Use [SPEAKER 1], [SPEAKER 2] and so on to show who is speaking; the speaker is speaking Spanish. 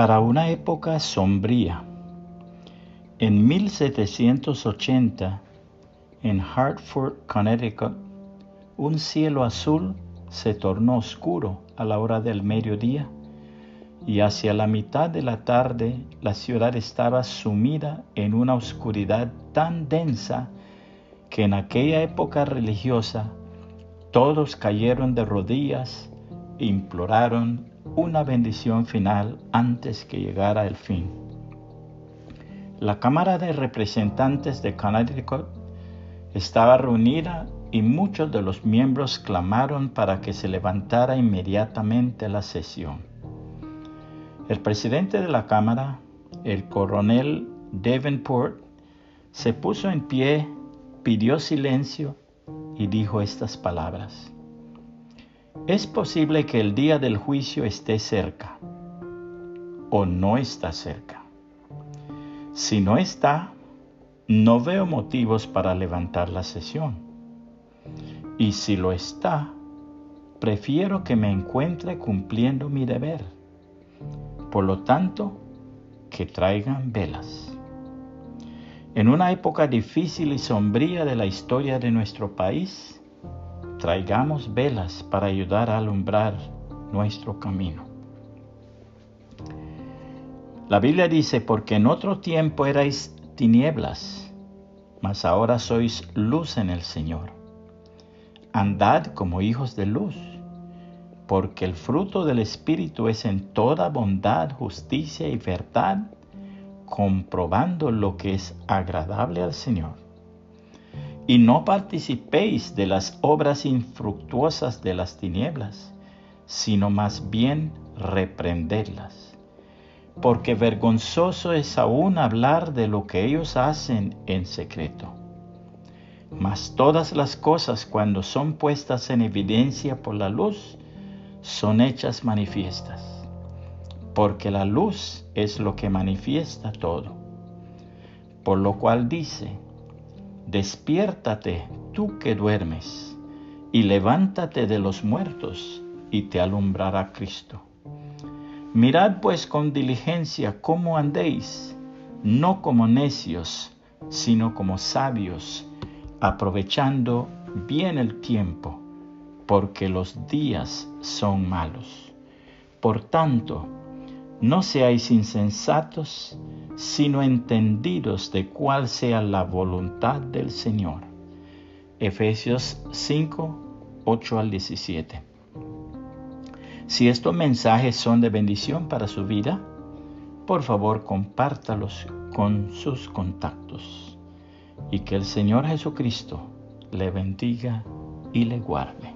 [SPEAKER 1] para una época sombría. En 1780, en Hartford, Connecticut, un cielo azul se tornó oscuro a la hora del mediodía y hacia la mitad de la tarde la ciudad estaba sumida en una oscuridad tan densa que en aquella época religiosa todos cayeron de rodillas imploraron una bendición final antes que llegara el fin. La Cámara de Representantes de Connecticut estaba reunida y muchos de los miembros clamaron para que se levantara inmediatamente la sesión. El presidente de la Cámara, el coronel Davenport, se puso en pie, pidió silencio y dijo estas palabras. Es posible que el día del juicio esté cerca o no está cerca. Si no está, no veo motivos para levantar la sesión. Y si lo está, prefiero que me encuentre cumpliendo mi deber. Por lo tanto, que traigan velas. En una época difícil y sombría de la historia de nuestro país, traigamos velas para ayudar a alumbrar nuestro camino. La Biblia dice, porque en otro tiempo erais tinieblas, mas ahora sois luz en el Señor. Andad como hijos de luz, porque el fruto del Espíritu es en toda bondad, justicia y verdad, comprobando lo que es agradable al Señor y no participéis de las obras infructuosas de las tinieblas, sino más bien reprenderlas. Porque vergonzoso es aún hablar de lo que ellos hacen en secreto. Mas todas las cosas cuando son puestas en evidencia por la luz, son hechas manifiestas. Porque la luz es lo que manifiesta todo. Por lo cual dice, Despiértate tú que duermes, y levántate de los muertos, y te alumbrará Cristo. Mirad pues con diligencia cómo andéis, no como necios, sino como sabios, aprovechando bien el tiempo, porque los días son malos. Por tanto, no seáis insensatos, sino entendidos de cuál sea la voluntad del Señor. Efesios 5, 8 al 17. Si estos mensajes son de bendición para su vida, por favor compártalos con sus contactos y que el Señor Jesucristo le bendiga y le guarde.